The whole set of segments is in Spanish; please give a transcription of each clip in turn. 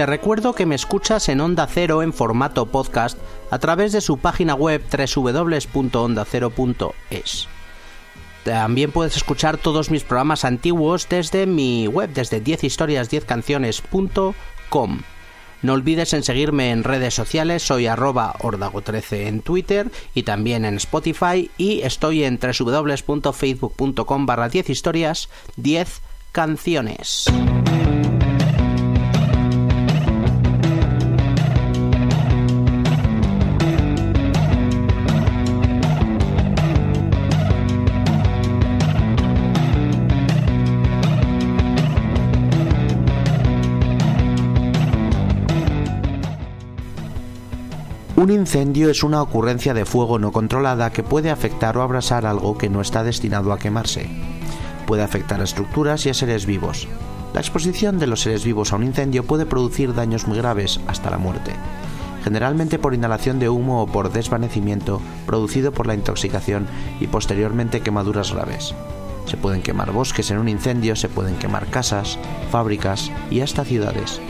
Te recuerdo que me escuchas en Onda Cero en formato podcast a través de su página web www.ondacero.es. También puedes escuchar todos mis programas antiguos desde mi web, desde 10historias10canciones.com. No olvides en seguirme en redes sociales, soy arroba ordago13 en Twitter y también en Spotify y estoy en www.facebook.com barra 10 historias 10 canciones. Un incendio es una ocurrencia de fuego no controlada que puede afectar o abrasar algo que no está destinado a quemarse. Puede afectar a estructuras y a seres vivos. La exposición de los seres vivos a un incendio puede producir daños muy graves hasta la muerte, generalmente por inhalación de humo o por desvanecimiento producido por la intoxicación y posteriormente quemaduras graves. Se pueden quemar bosques en un incendio, se pueden quemar casas, fábricas y hasta ciudades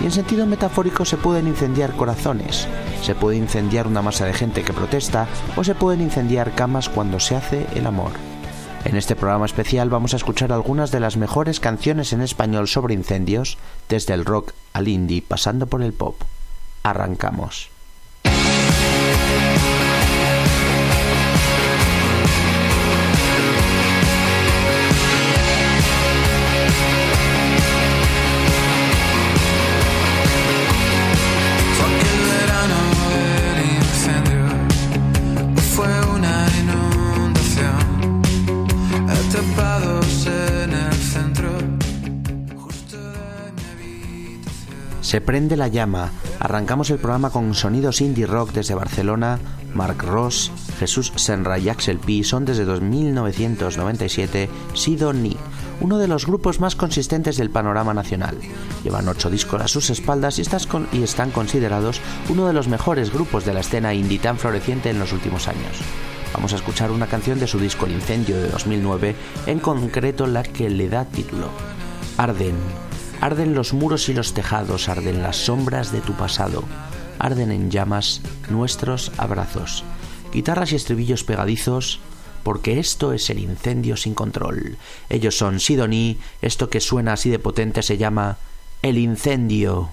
y en sentido metafórico se pueden incendiar corazones, se puede incendiar una masa de gente que protesta o se pueden incendiar camas cuando se hace el amor. En este programa especial vamos a escuchar algunas de las mejores canciones en español sobre incendios, desde el rock al indie pasando por el pop. Arrancamos. Se prende la llama. Arrancamos el programa con sonidos indie rock desde Barcelona. Mark Ross, Jesús Senra y Axel P son desde 1997 Sidoni, uno de los grupos más consistentes del panorama nacional. Llevan ocho discos a sus espaldas y, y están considerados uno de los mejores grupos de la escena indie tan floreciente en los últimos años. Vamos a escuchar una canción de su disco El Incendio de 2009, en concreto la que le da título. Arden, Arden los muros y los tejados, arden las sombras de tu pasado, arden en llamas nuestros abrazos, guitarras y estribillos pegadizos, porque esto es el incendio sin control. Ellos son Sidoní, esto que suena así de potente se llama el incendio.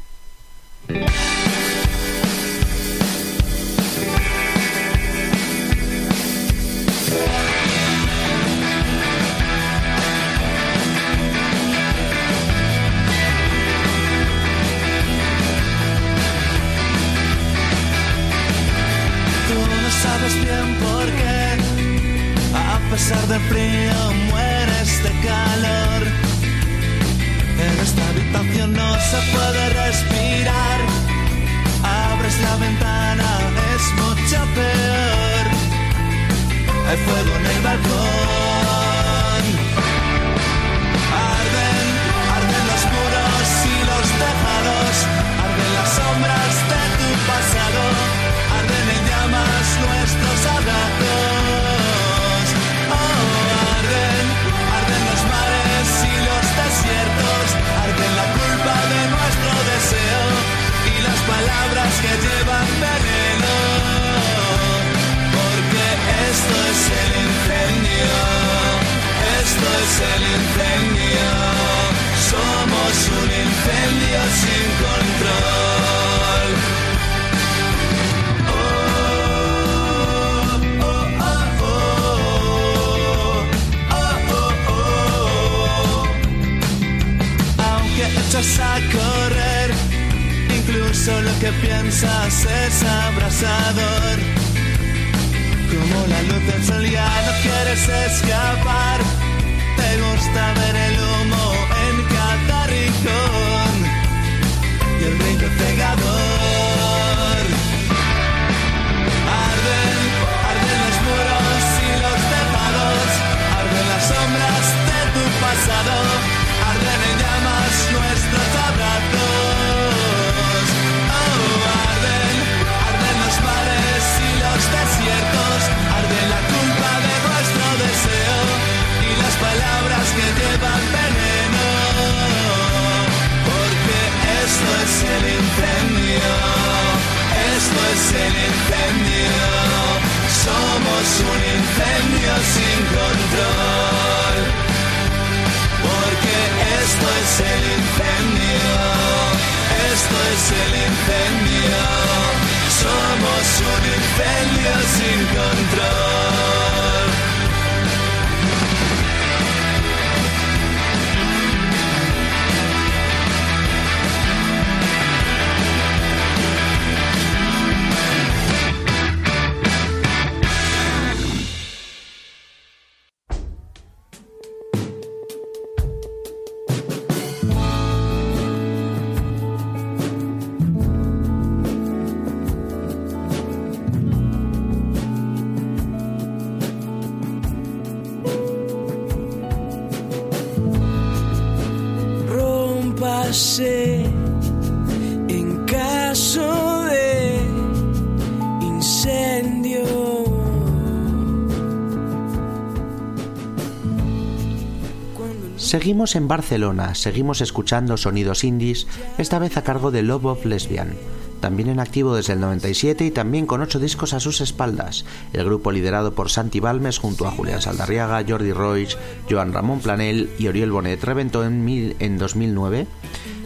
Seguimos en Barcelona, seguimos escuchando sonidos indies, esta vez a cargo de Love of Lesbian. También en activo desde el 97 y también con ocho discos a sus espaldas. El grupo liderado por Santi Balmes junto a Julián Saldarriaga, Jordi Roig, Joan Ramón Planel y Oriol Bonet reventó en, mil- en 2009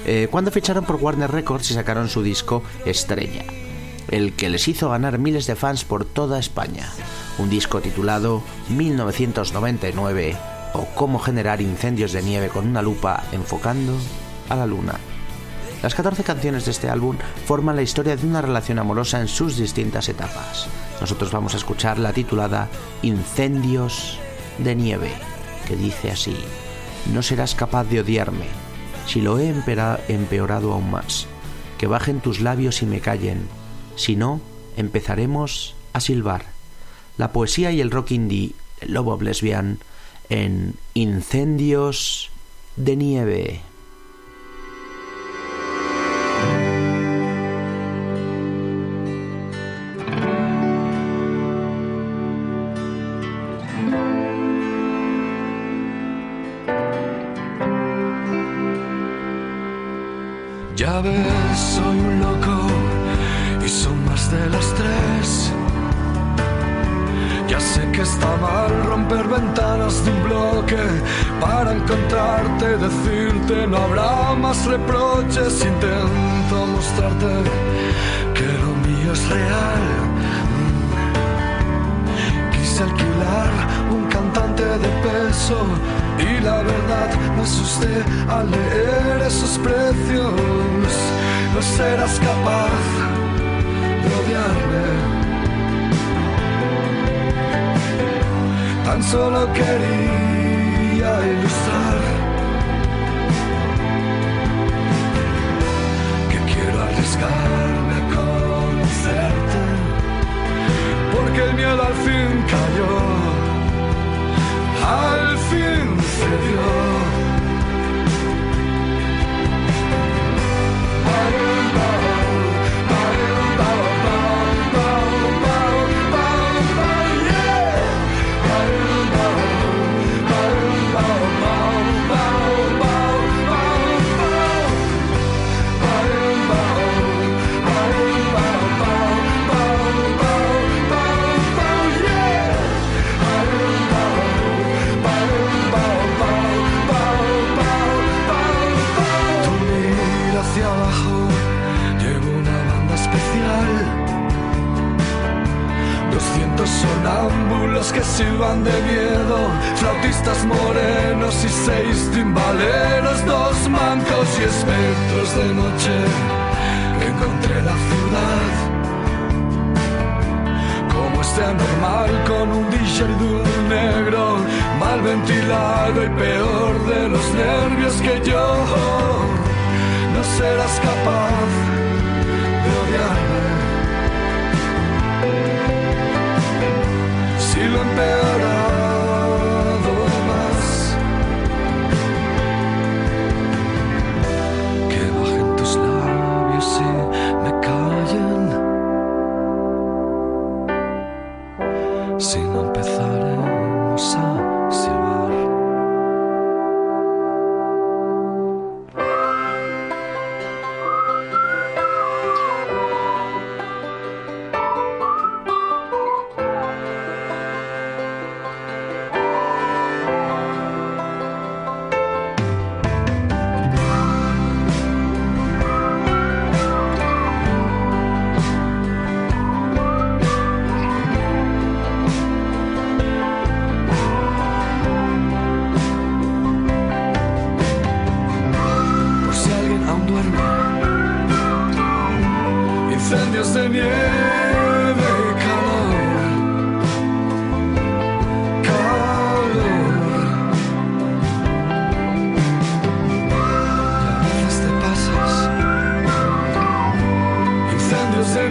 eh, cuando ficharon por Warner Records y sacaron su disco Estrella, el que les hizo ganar miles de fans por toda España. Un disco titulado 1999 Cómo generar incendios de nieve con una lupa enfocando a la luna. Las 14 canciones de este álbum forman la historia de una relación amorosa en sus distintas etapas. Nosotros vamos a escuchar la titulada Incendios de nieve, que dice así, no serás capaz de odiarme si lo he empeorado aún más, que bajen tus labios y me callen, si no, empezaremos a silbar. La poesía y el rock indie Love of Lesbian en Incendios de nieve.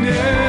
Incendios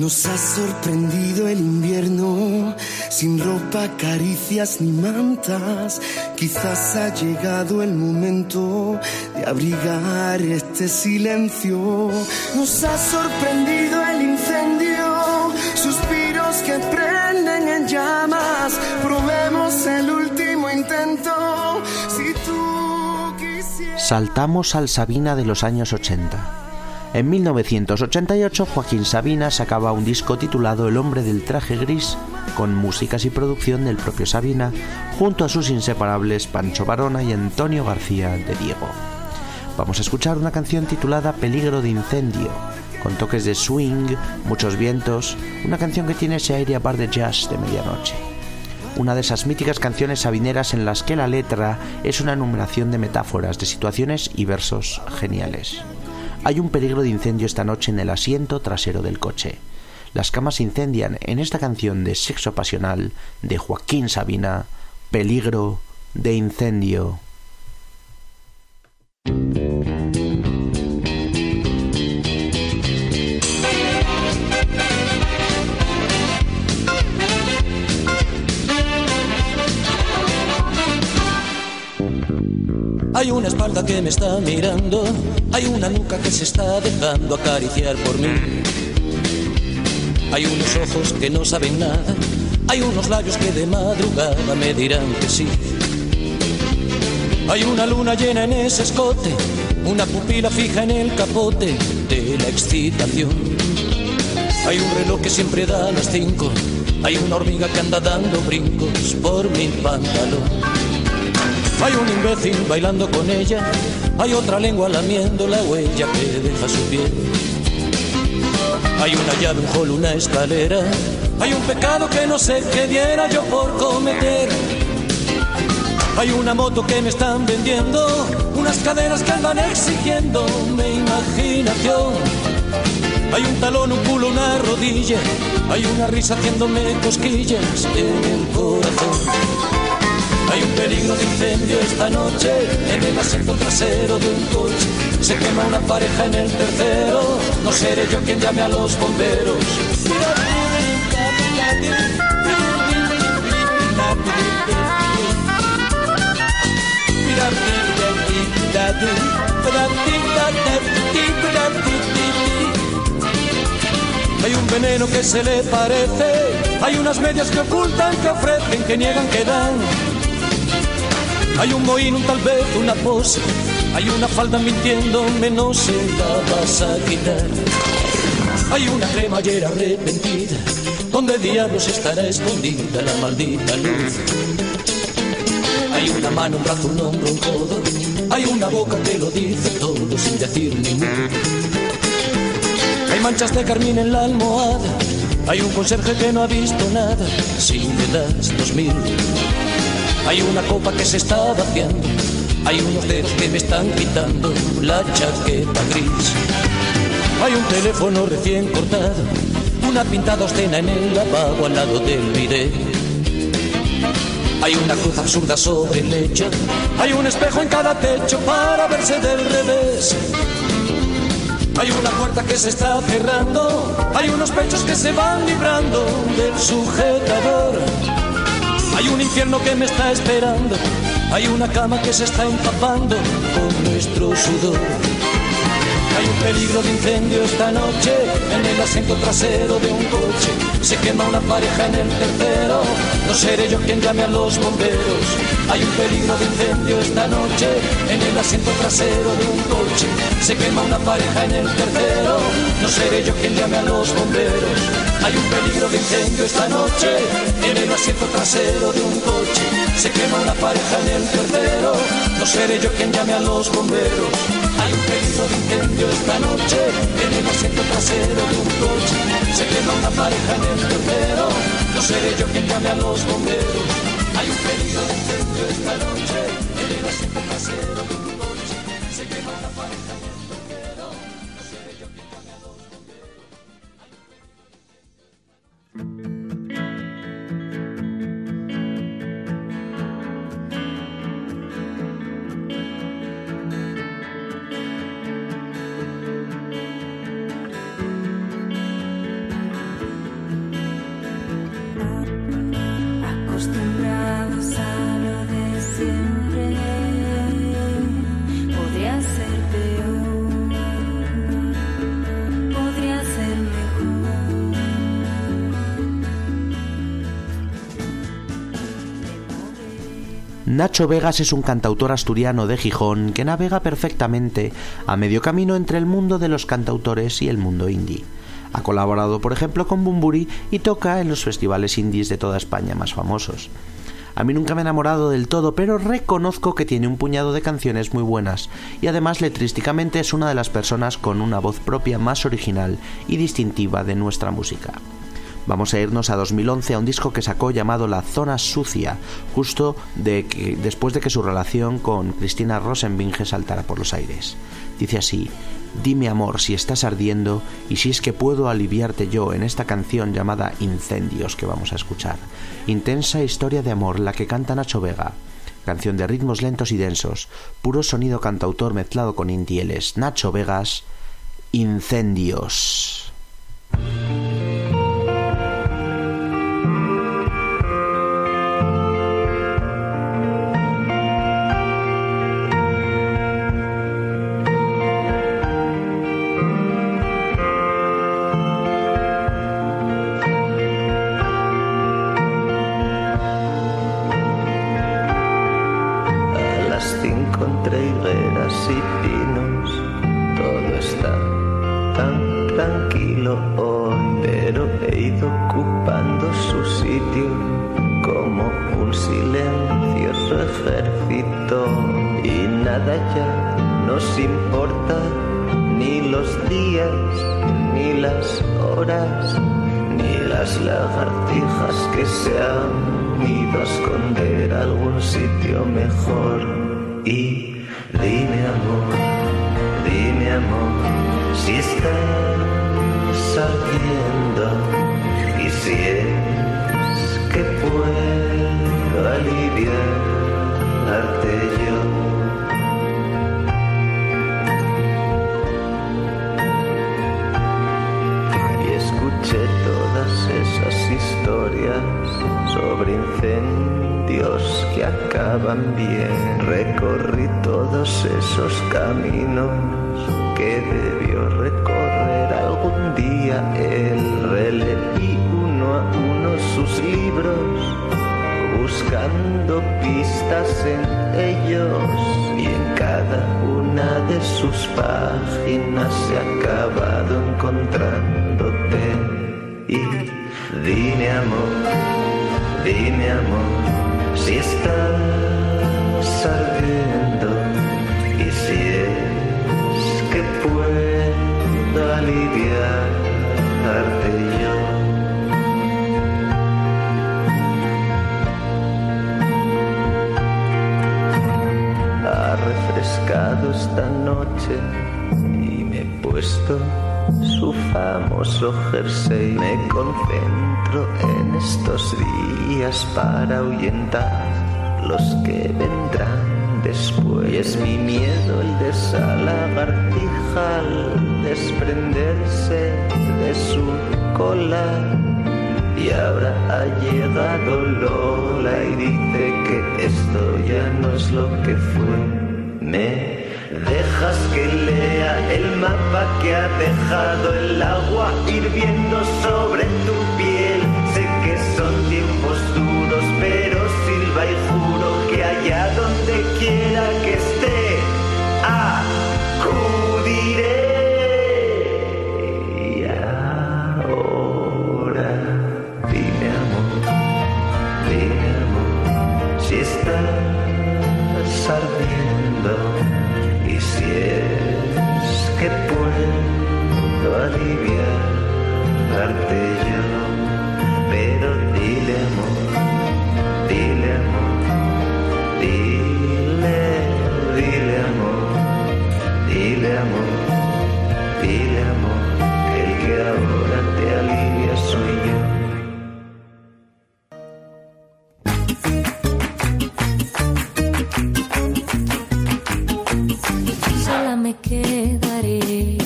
Nos ha sorprendido el invierno, sin ropa, caricias ni mantas. Quizás ha llegado el momento de abrigar este silencio. Nos ha sorprendido el incendio, suspiros que prenden en llamas. Probemos el último intento. Si tú quisieras. Saltamos al Sabina de los años 80. En 1988 Joaquín Sabina sacaba un disco titulado El hombre del traje gris, con músicas y producción del propio Sabina, junto a sus inseparables Pancho Barona y Antonio García de Diego. Vamos a escuchar una canción titulada Peligro de incendio, con toques de swing, muchos vientos, una canción que tiene ese aire a bar de jazz de medianoche. Una de esas míticas canciones sabineras en las que la letra es una enumeración de metáforas, de situaciones y versos geniales. Hay un peligro de incendio esta noche en el asiento trasero del coche. Las camas se incendian en esta canción de sexo pasional de Joaquín Sabina Peligro de incendio. Espalda que me está mirando, hay una nuca que se está dejando acariciar por mí. Hay unos ojos que no saben nada, hay unos labios que de madrugada me dirán que sí. Hay una luna llena en ese escote, una pupila fija en el capote de la excitación. Hay un reloj que siempre da las cinco, hay una hormiga que anda dando brincos por mi pantalón. Hay un imbécil bailando con ella, hay otra lengua lamiendo la huella que deja su piel. Hay una llave, un hall, una escalera, hay un pecado que no sé qué diera yo por cometer. Hay una moto que me están vendiendo, unas cadenas que andan exigiendo mi imaginación. Hay un talón, un culo, una rodilla, hay una risa haciéndome cosquillas en el corazón. Hay un peligro de incendio esta noche en el asiento trasero de un coche. Se quema una pareja en el tercero. No seré yo quien llame a los bomberos. Hay un veneno que se le parece, hay unas medias que ocultan, que ofrecen, que niegan, que dan. Hay un mohín, un tal vez, una pose. Hay una falda mintiéndome, no se la vas a quitar. Hay una cremallera arrepentida, donde diablos estará escondida la maldita luz. Hay una mano, un brazo, un hombro, un codo. Hay una boca que lo dice todo sin decir ni mu. Hay manchas de carmín en la almohada. Hay un conserje que no ha visto nada. Si me das dos mil. Hay una copa que se está vaciando. Hay unos dedos que me están quitando la chaqueta gris. Hay un teléfono recién cortado. Una pintada escena en el lavabo al lado del bidet. Hay una cruz absurda sobre el lecho. Hay un espejo en cada techo para verse del revés. Hay una puerta que se está cerrando. Hay unos pechos que se van librando del sujetador. Hay un infierno que me está esperando. Hay una cama que se está empapando con nuestro sudor. Hay un peligro de incendio esta noche en el asiento trasero de un coche. Se quema una pareja en el tercero. No seré yo quien llame a los bomberos. Hay un peligro de incendio esta noche en el asiento trasero de un coche. Se quema una pareja en el tercero. No seré yo quien llame a los bomberos. Hay un peligro de incendio esta noche en el asiento trasero de un coche. Se quema una pareja en el tercero. No seré yo quien llame a los bomberos. Hay un peligro de incendio esta noche en el asiento trasero de un coche. Se quema una pareja en el tercero. No seré yo quien llame a los bomberos. Hay un peligro de incendio esta noche en el asiento trasero Nacho Vegas es un cantautor asturiano de Gijón que navega perfectamente a medio camino entre el mundo de los cantautores y el mundo indie. Ha colaborado, por ejemplo, con Bumburi y toca en los festivales indies de toda España más famosos. A mí nunca me he enamorado del todo, pero reconozco que tiene un puñado de canciones muy buenas y además letrísticamente es una de las personas con una voz propia más original y distintiva de nuestra música. Vamos a irnos a 2011 a un disco que sacó llamado La Zona Sucia, justo de que, después de que su relación con Cristina Rosenbinge saltara por los aires. Dice así, Dime amor si estás ardiendo y si es que puedo aliviarte yo en esta canción llamada Incendios que vamos a escuchar. Intensa historia de amor la que canta Nacho Vega. Canción de ritmos lentos y densos, puro sonido cantautor mezclado con indieles. Nacho Vegas, Incendios. Se han ido a esconder a algún sitio mejor. Y dime amor, dime amor, si estás ardiendo y si sobre incendios que acaban bien. Recorrí todos esos caminos que debió recorrer algún día él. Releí uno a uno sus libros buscando pistas en ellos y en cada una de sus páginas ha acabado encontrándote y dime amor, dime amor si estás ardiendo y si es que puedo aliviarte yo. ha refrescado esta noche y me he puesto su famoso jersey. Me concentro en estos días para ahuyentar los que vendrán después. Y es mi miedo el de al desprenderse de su cola. Y ahora ha llegado Lola y dice que esto ya no es lo que fue. Me dejas que lea el mapa que ha dejado el agua hirviendo sobre tu piel. Sé que son tiempos duros, me quedaré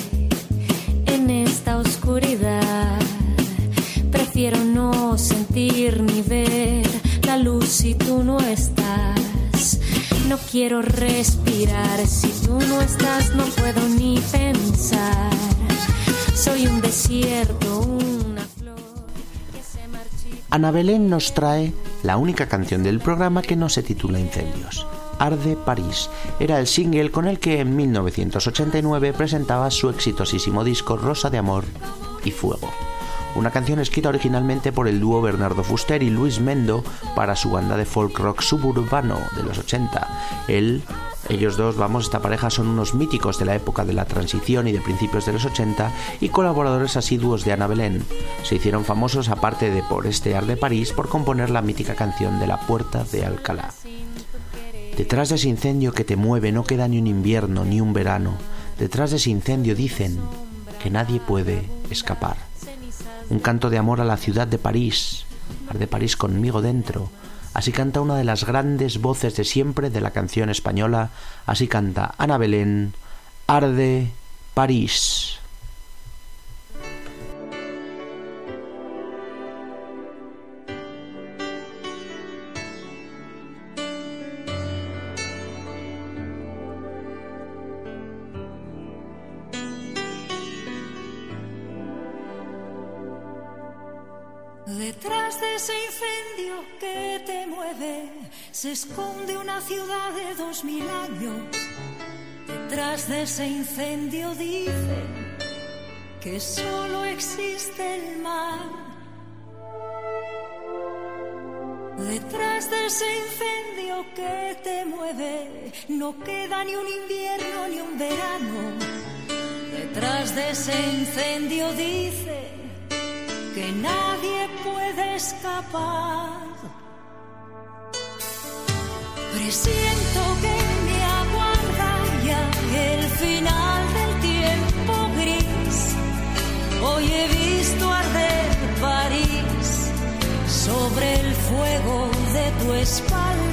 en esta oscuridad. Prefiero no sentir ni ver la luz si tú no estás. No quiero respirar si tú no estás, no puedo ni pensar. Soy un desierto, una flor que se marchita. Ana Belén nos trae la única canción del programa que no se titula Incendios. Arde París era el single con el que en 1989 presentaba su exitosísimo disco Rosa de Amor y Fuego. Una canción escrita originalmente por el dúo Bernardo Fuster y Luis Mendo para su banda de folk rock suburbano de los 80. Él, ellos dos, vamos, esta pareja son unos míticos de la época de la transición y de principios de los 80 y colaboradores asiduos de Ana Belén. Se hicieron famosos aparte de por este Arde París por componer la mítica canción de la Puerta de Alcalá. Detrás de ese incendio que te mueve no queda ni un invierno ni un verano. Detrás de ese incendio dicen que nadie puede escapar. Un canto de amor a la ciudad de París, arde París conmigo dentro. Así canta una de las grandes voces de siempre de la canción española. Así canta Ana Belén, arde París. Se esconde una ciudad de dos mil años. Detrás de ese incendio dicen que solo existe el mar. Detrás de ese incendio que te mueve no queda ni un invierno ni un verano. Detrás de ese incendio dicen que nadie puede escapar. Presiento que me aguarda ya el final del tiempo gris. Hoy he visto arder París sobre el fuego de tu espalda.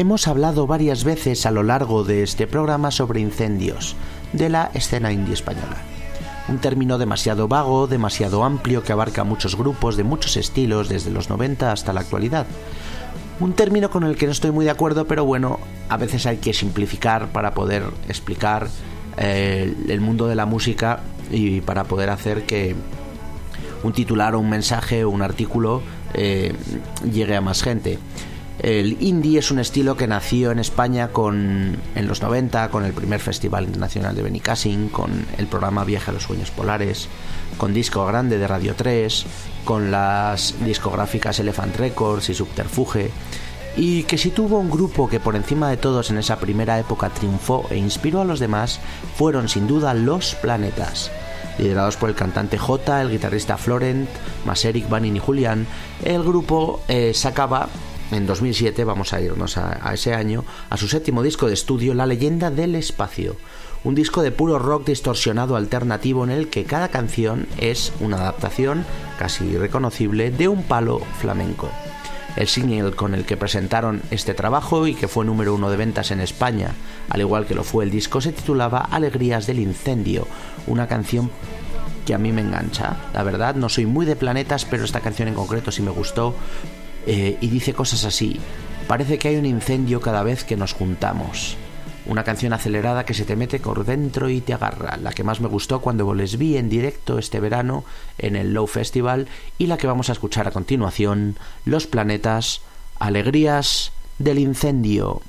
Hemos hablado varias veces a lo largo de este programa sobre incendios de la escena indie española. Un término demasiado vago, demasiado amplio que abarca muchos grupos de muchos estilos desde los 90 hasta la actualidad. Un término con el que no estoy muy de acuerdo, pero bueno, a veces hay que simplificar para poder explicar eh, el mundo de la música y para poder hacer que un titular o un mensaje o un artículo eh, llegue a más gente. El indie es un estilo que nació en España con, en los 90 con el primer Festival Internacional de Benicassin, con el programa Viaje a los Sueños Polares, con Disco Grande de Radio 3, con las discográficas Elephant Records y Subterfuge, y que si tuvo un grupo que por encima de todos en esa primera época triunfó e inspiró a los demás, fueron sin duda Los Planetas liderados por el cantante J, el guitarrista Florent, más Eric, Banin y Julián, el grupo eh, sacaba en 2007, vamos a irnos a, ese año, a su séptimo disco de estudio, La leyenda del espacio. Un disco de puro rock distorsionado alternativo en el que cada canción es una adaptación casi reconocible de un palo flamenco. El single con el que presentaron este trabajo y que fue número uno de ventas en España, al igual que lo fue el disco, se titulaba Alegrías del Incendio, una canción que a mí me engancha. La verdad, no soy muy de planetas, pero esta canción en concreto sí me gustó eh, y dice cosas así. Parece que hay un incendio cada vez que nos juntamos. Una canción acelerada que se te mete por dentro y te agarra. La que más me gustó cuando les vi en directo este verano en el Low Festival y la que vamos a escuchar a continuación, Los Planetas, Alegrías del Incendio.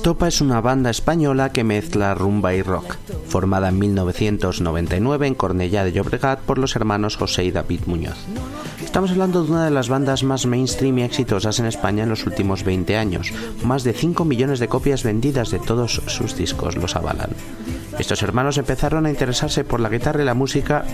Estopa es una banda española que mezcla rumba y rock, formada en 1999 en Cornellá de Llobregat por los hermanos José y David Muñoz. Estamos hablando de una de las bandas más mainstream y exitosas en España en los últimos 20 años. Más de 5 millones de copias vendidas de todos sus discos los avalan. Estos hermanos empezaron a interesarse por la guitarra y la música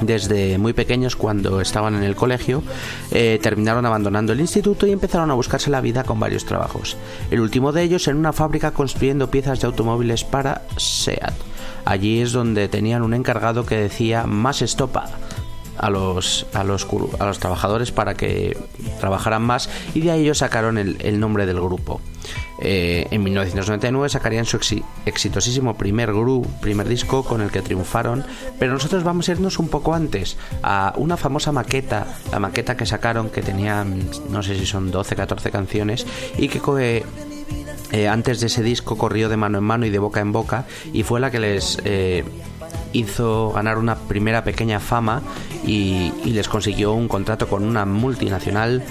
desde muy pequeños cuando estaban en el colegio, eh, terminaron abandonando el instituto y empezaron a buscarse la vida con varios trabajos. El último de ellos en una fábrica construyendo piezas de automóviles para SEAT. Allí es donde tenían un encargado que decía más estopa a los, a los, a los trabajadores para que trabajaran más y de ahí ellos sacaron el nombre del grupo. Eh, en 1999 sacarían su exi- exitosísimo primer gru, primer disco con el que triunfaron, pero nosotros vamos a irnos un poco antes a una famosa maqueta, la maqueta que sacaron que tenía no sé si son 12, 14 canciones y que eh, antes de ese disco corrió de mano en mano y de boca en boca y fue la que les eh, hizo ganar una primera pequeña fama y les consiguió un contrato con una multinacional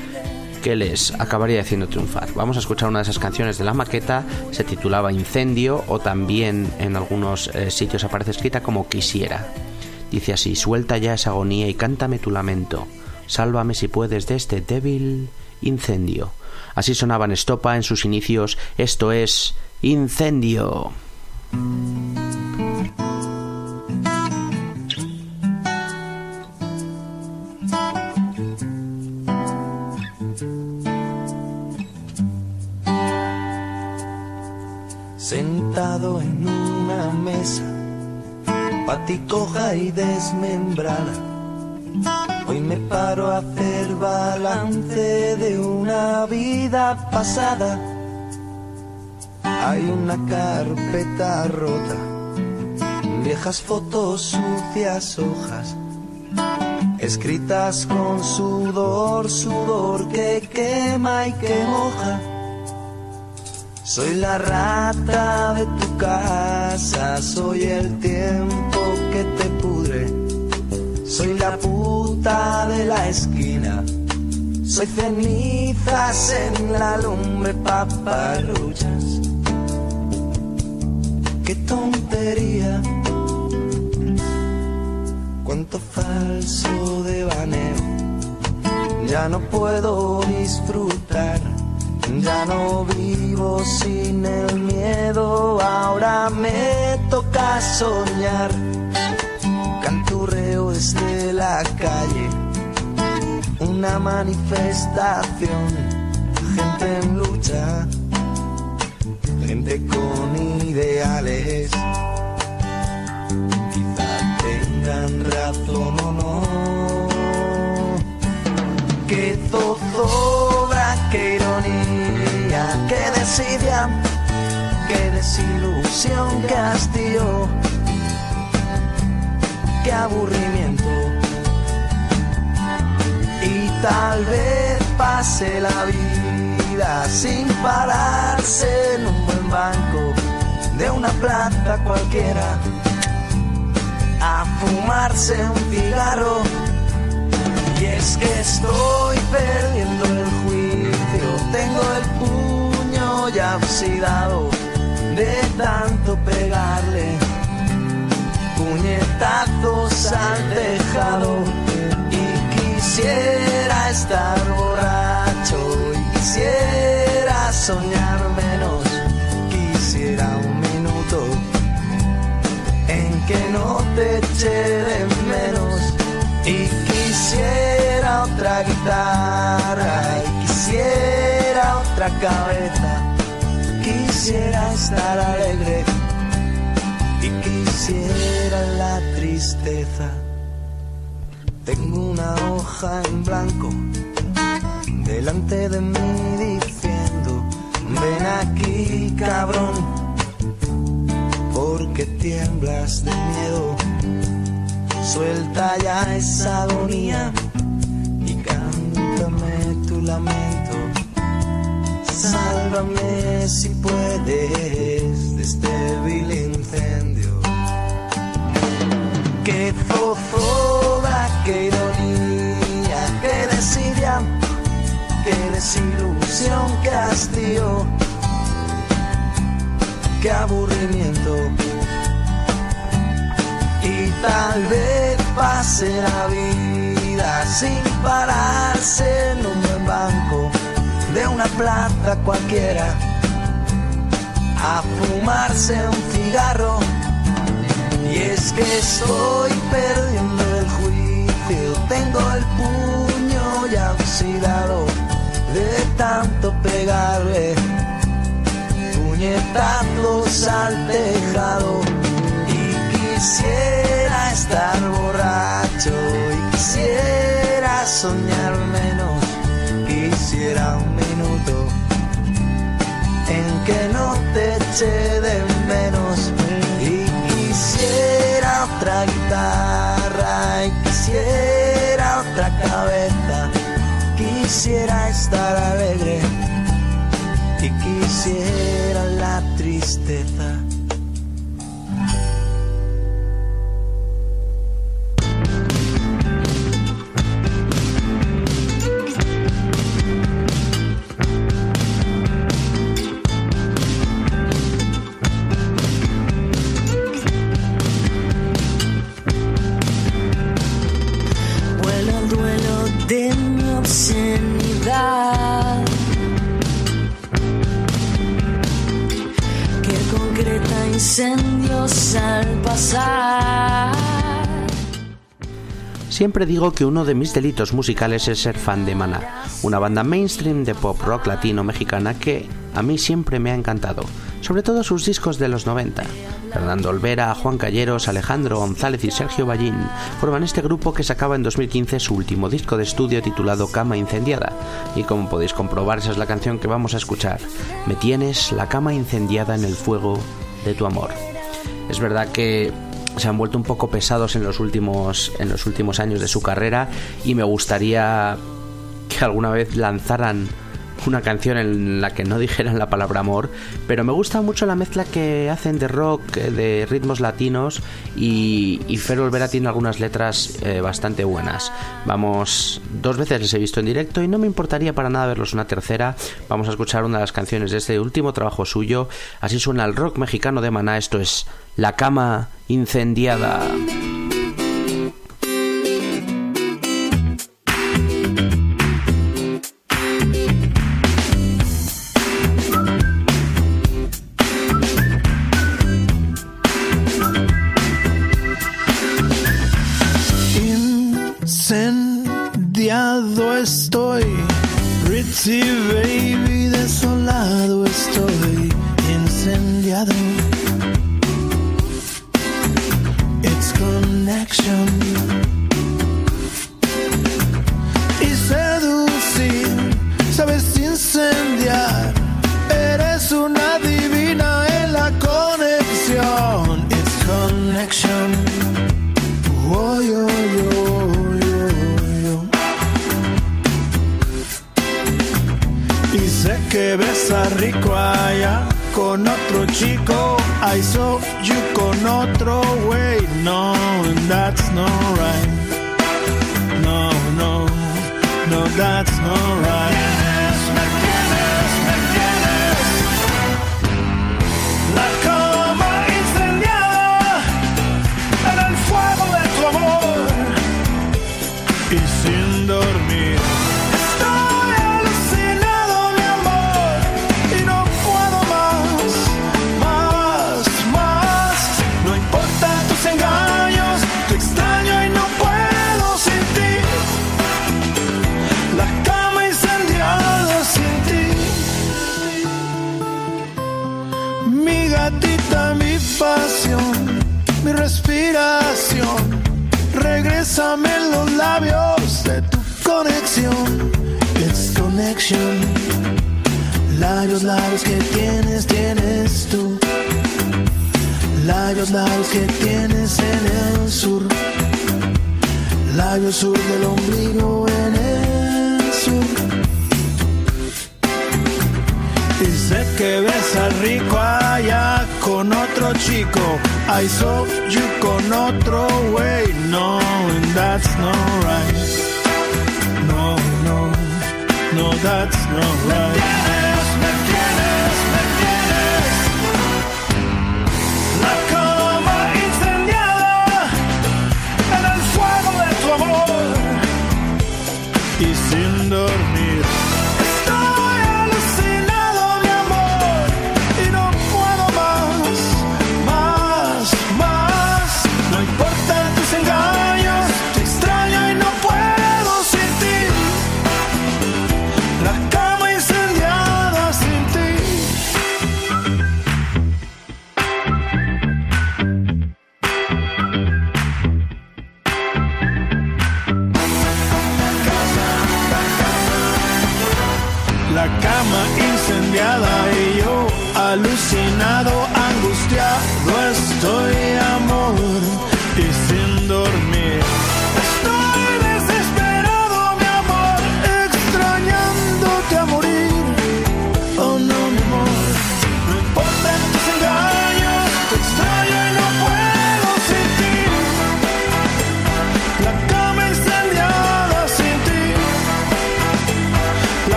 que les acabaría haciendo triunfar. Vamos a escuchar una de esas canciones de la maqueta, se titulaba Incendio o también en algunos eh, sitios aparece escrita como Quisiera. Dice así, suelta ya esa agonía y cántame tu lamento, sálvame si puedes de este débil incendio. Así sonaban Estopa en sus inicios, esto es Incendio. Sentado en una mesa, paticoja y desmembrada. Hoy me paro a hacer balance de una vida pasada. Hay una carpeta rota, viejas fotos, sucias hojas, escritas con sudor, sudor que quema y que moja. Soy la rata de tu casa, soy el tiempo que te pudre. Soy la puta de la esquina, soy cenizas en la lumbre, paparruchas. Qué tontería, cuánto falso devaneo. Ya no puedo disfrutar. Ya no vivo sin el miedo, ahora me toca soñar. Canturreo desde la calle, una manifestación, gente en lucha, gente con ideales. Quizá tengan razón o no. Qué ironía, qué desidia, qué desilusión, hastío, qué aburrimiento. Y tal vez pase la vida sin pararse en un buen banco de una plaza cualquiera a fumarse un cigarro. Y es que estoy perdiendo el juicio, tengo ya oxidado de tanto pegarle. Puñetazos al tejado. Y quisiera estar borracho y quisiera soñar menos, quisiera un minuto en que no te eche de menos. Y quisiera otra guitarra y quisiera otra cabeza quisiera estar alegre y quisiera la tristeza tengo una hoja en blanco delante de mí diciendo ven aquí cabrón porque tiemblas de miedo Suelta ya esa agonía y cántame tu lamento. Sálvame si puedes de este vil incendio. Qué zozoda, qué ironía, qué desidia, qué desilusión, qué hastío, qué aburrimiento. Y tal vez pase la vida sin pararse en un buen banco de una plaza cualquiera a fumarse un cigarro. Y es que estoy perdiendo el juicio, tengo el puño ya oxidado de tanto pegarle puñetazos al tejado. Y quisiera estar borracho y quisiera soñar menos, quisiera un en que no te eche de menos. Y quisiera otra guitarra y quisiera otra cabeza. Quisiera estar alegre y quisiera la tristeza obscenidad que concreta incendios al pasar. Siempre digo que uno de mis delitos musicales es ser fan de Maná, una banda mainstream de pop rock latino mexicana que a mí siempre me ha encantado, sobre todo sus discos de los 90. Fernando Olvera, Juan Calleros, Alejandro González y Sergio Ballín forman este grupo que sacaba en 2015 su último disco de estudio titulado Cama Incendiada. Y como podéis comprobar, esa es la canción que vamos a escuchar. Me tienes la cama incendiada en el fuego de tu amor. Es verdad que se han vuelto un poco pesados en los últimos en los últimos años de su carrera y me gustaría que alguna vez lanzaran una canción en la que no dijeran la palabra amor, pero me gusta mucho la mezcla que hacen de rock, de ritmos latinos y, y Fer Olvera tiene algunas letras eh, bastante buenas. Vamos, dos veces les he visto en directo y no me importaría para nada verlos una tercera. Vamos a escuchar una de las canciones de este último trabajo suyo. Así suena el rock mexicano de Maná. Esto es La cama incendiada. Sé que besa rico allá con otro chico. I saw you con otro way. No, that's not right. No, no, no, that's not right. Regrésame los labios de tu conexión. It's connection. Labios, labios que tienes, tienes tú. Labios, labios que tienes en el sur. Labios sur del ombligo en el sur. It's Sé que ves rico allá con otro chico. I saw you con otro way. No, and that's not right. No, no, no, that's not right.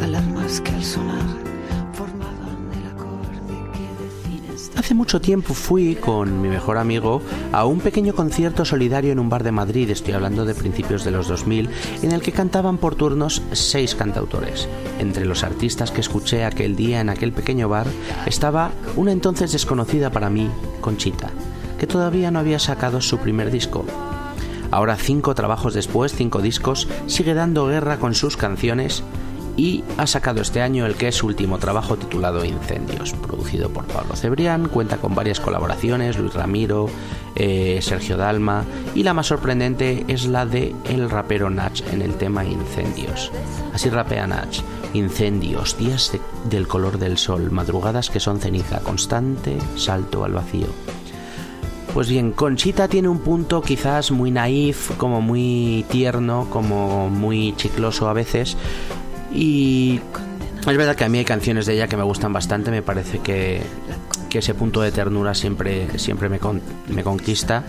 Alarmas que al sonar formaban el acorde que define esta Hace mucho tiempo fui con mi mejor amigo a un pequeño concierto solidario en un bar de Madrid, estoy hablando de principios de los 2000, en el que cantaban por turnos seis cantautores. Entre los artistas que escuché aquel día en aquel pequeño bar estaba una entonces desconocida para mí, Conchita, que todavía no había sacado su primer disco. Ahora, cinco trabajos después, cinco discos, sigue dando guerra con sus canciones y ha sacado este año el que es su último trabajo titulado Incendios, producido por Pablo Cebrián, cuenta con varias colaboraciones, Luis Ramiro, eh, Sergio Dalma y la más sorprendente es la de el rapero Nach en el tema Incendios. Así rapea Nach, incendios, días de- del color del sol, madrugadas que son ceniza, constante salto al vacío. Pues bien, Conchita tiene un punto quizás muy naif, como muy tierno, como muy chicloso a veces. Y es verdad que a mí hay canciones de ella que me gustan bastante, me parece que, ese punto de ternura siempre, siempre me, con- me conquista,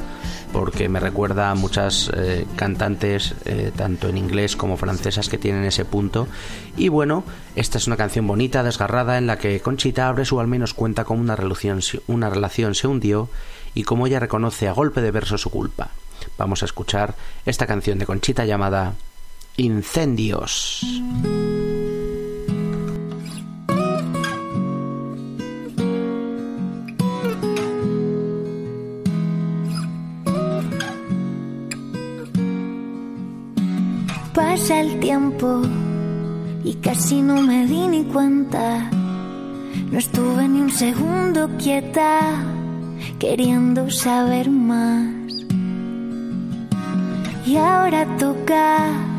porque me recuerda a muchas eh, cantantes, eh, tanto en inglés como francesas, que tienen ese punto. Y bueno, esta es una canción bonita, desgarrada, en la que Conchita abre su al menos cuenta como una relación, una relación se hundió y como ella reconoce a golpe de verso su culpa. Vamos a escuchar esta canción de Conchita llamada Incendios. Pasa el tiempo y casi no me di ni cuenta. No estuve ni un segundo quieta, queriendo saber más. Y ahora toca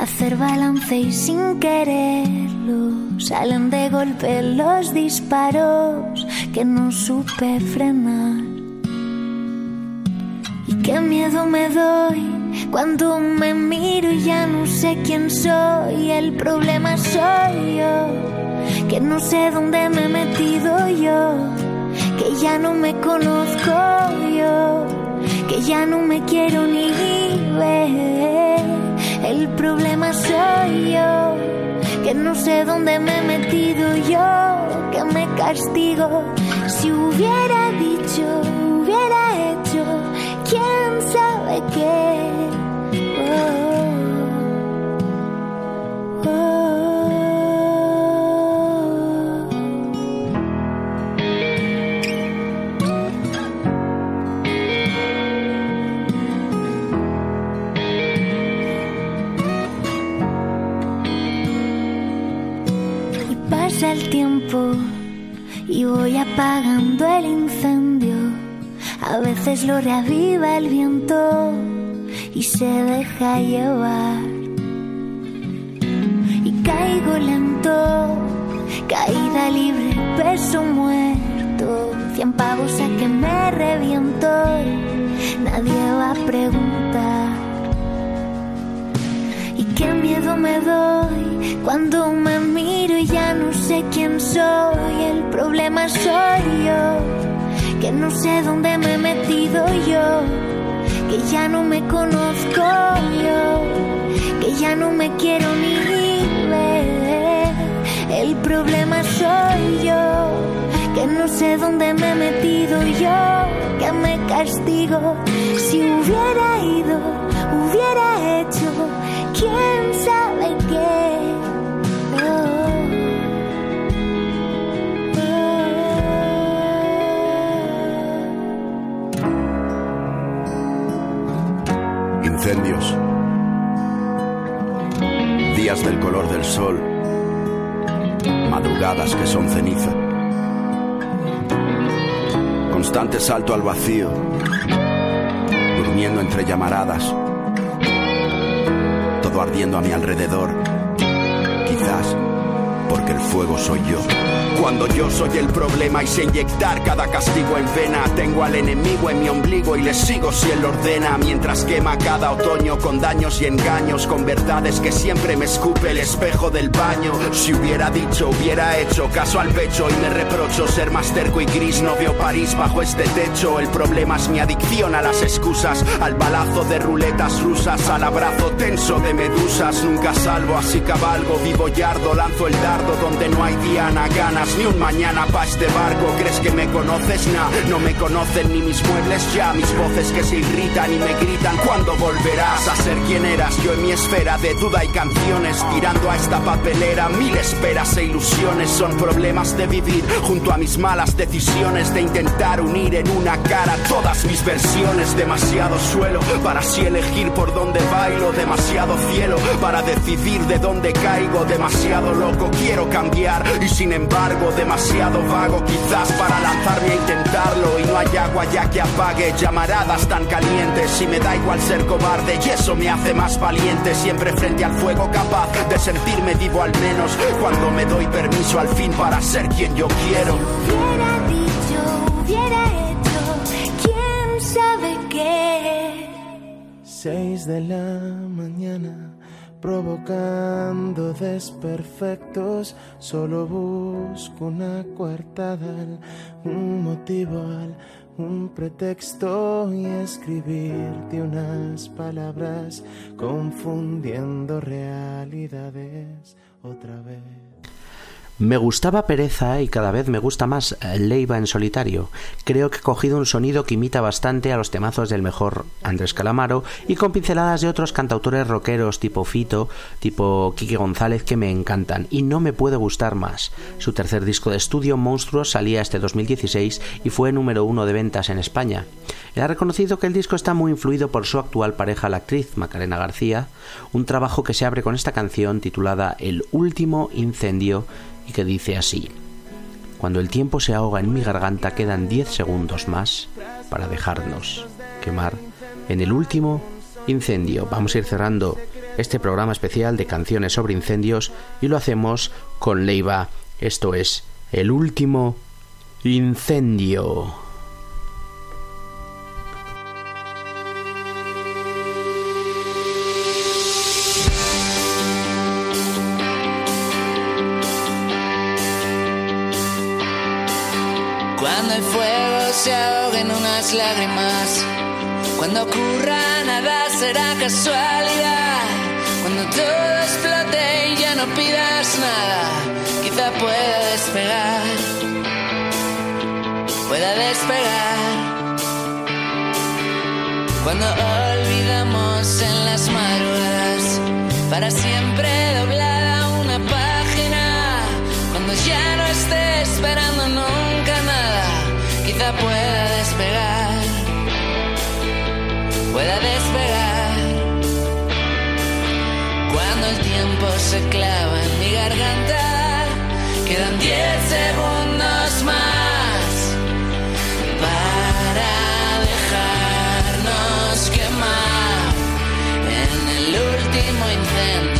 hacer balance y sin quererlo salen de golpe los disparos que no supe frenar. qué miedo me doy cuando me miro y ya no sé quién soy. El problema soy yo, que no sé dónde me he metido yo, que ya no me conozco yo, que ya no me quiero ni ver. El problema soy yo, que no sé dónde me he metido yo, que me castigo. Si hubiera dicho, hubiera hecho, quién sabe qué. Y voy apagando el incendio. A veces lo reaviva el viento y se deja llevar. Y caigo lento, caída libre, peso muerto. Cien pavos a que me reviento, nadie va a preguntar. Qué miedo me doy cuando me miro y ya no sé quién soy. El problema soy yo, que no sé dónde me he metido yo, que ya no me conozco yo, que ya no me quiero ni ver. El problema soy yo, que no sé dónde me he metido yo, que me castigo. Si hubiera ido, hubiera hecho, quién sabe qué. Incendios. Días del color del sol. Madrugadas que son ceniza. Constante salto al vacío. Durmiendo entre llamaradas. Ardiendo a mi alrededor. Quizás porque el fuego soy yo. Cuando yo soy el problema y sé inyectar cada castigo en vena, tengo al enemigo en mi ombligo y le sigo si él ordena, mientras quema cada otoño con daños y engaños, con verdades que siempre me escupe el espejo del baño. Si hubiera dicho, hubiera hecho caso al pecho y me reprocho ser más terco y gris, no veo París bajo este techo. El problema es mi adicción a las excusas, al balazo de ruletas rusas, al abrazo tenso de medusas. Nunca salvo, así cabalgo, vivo yardo, lanzo el dardo donde no hay diana, ganas ni un mañana pa' este barco. ¿Crees que me conoces? Nah, no me conocen ni mis muebles ya. Mis voces que se irritan y me gritan cuando volverás a ser quien eras. Yo en mi esfera de duda y canciones, tirando a esta papelera mil esperas e ilusiones. Son problemas de vivir junto a mis malas decisiones, de intentar unir en una cara todas mis versiones. Demasiado suelo para así elegir por dónde bailo, demasiado cielo para decidir de dónde caigo. Demasiado loco, quiero cambiar y sin embargo demasiado vago quizás para lanzarme a intentarlo y no hay agua ya que apague llamaradas tan calientes y me da igual ser cobarde y eso me hace más valiente siempre frente al fuego capaz de sentirme vivo al menos cuando me doy permiso al fin para ser quien yo quiero Hubiera dicho, hubiera hecho, quién sabe qué. Seis de la mañana, provocando desperfectos. Solo busco una coartada, un motivo, un pretexto y escribirte unas palabras, confundiendo realidades otra vez. Me gustaba Pereza y cada vez me gusta más eh, Leiva en solitario. Creo que he cogido un sonido que imita bastante a los temazos del mejor Andrés Calamaro y con pinceladas de otros cantautores rockeros tipo Fito, tipo Quique González que me encantan y no me puede gustar más. Su tercer disco de estudio, Monstruos, salía este 2016 y fue número uno de ventas en España. Él ha reconocido que el disco está muy influido por su actual pareja, la actriz Macarena García, un trabajo que se abre con esta canción titulada El último incendio que dice así. Cuando el tiempo se ahoga en mi garganta quedan 10 segundos más para dejarnos quemar en el último incendio. Vamos a ir cerrando este programa especial de canciones sobre incendios y lo hacemos con Leiva. Esto es el último incendio. Casualidad. Cuando todo explote y ya no pidas nada, quizá pueda despegar. Pueda despegar. Cuando olvidamos en las madrugadas, para siempre doblada una página. Cuando ya no esté esperando nunca nada, quizá pueda despegar. Pueda despegar. Se clava en mi garganta, quedan 10 segundos más para dejarnos quemar en el último incendio.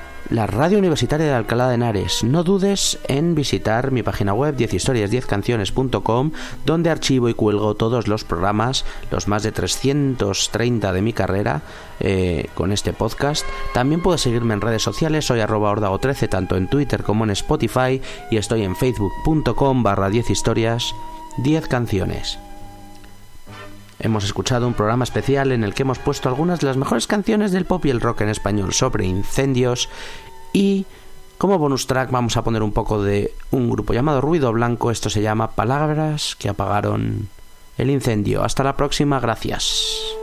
la Radio Universitaria de Alcalá de Henares. No dudes en visitar mi página web 10historias10canciones.com donde archivo y cuelgo todos los programas, los más de 330 de mi carrera eh, con este podcast. También puedes seguirme en redes sociales, soy arroba ordago13 tanto en Twitter como en Spotify y estoy en facebook.com barra 10 historias 10 canciones. Hemos escuchado un programa especial en el que hemos puesto algunas de las mejores canciones del pop y el rock en español sobre incendios y como bonus track vamos a poner un poco de un grupo llamado Ruido Blanco, esto se llama Palabras que apagaron el incendio. Hasta la próxima, gracias.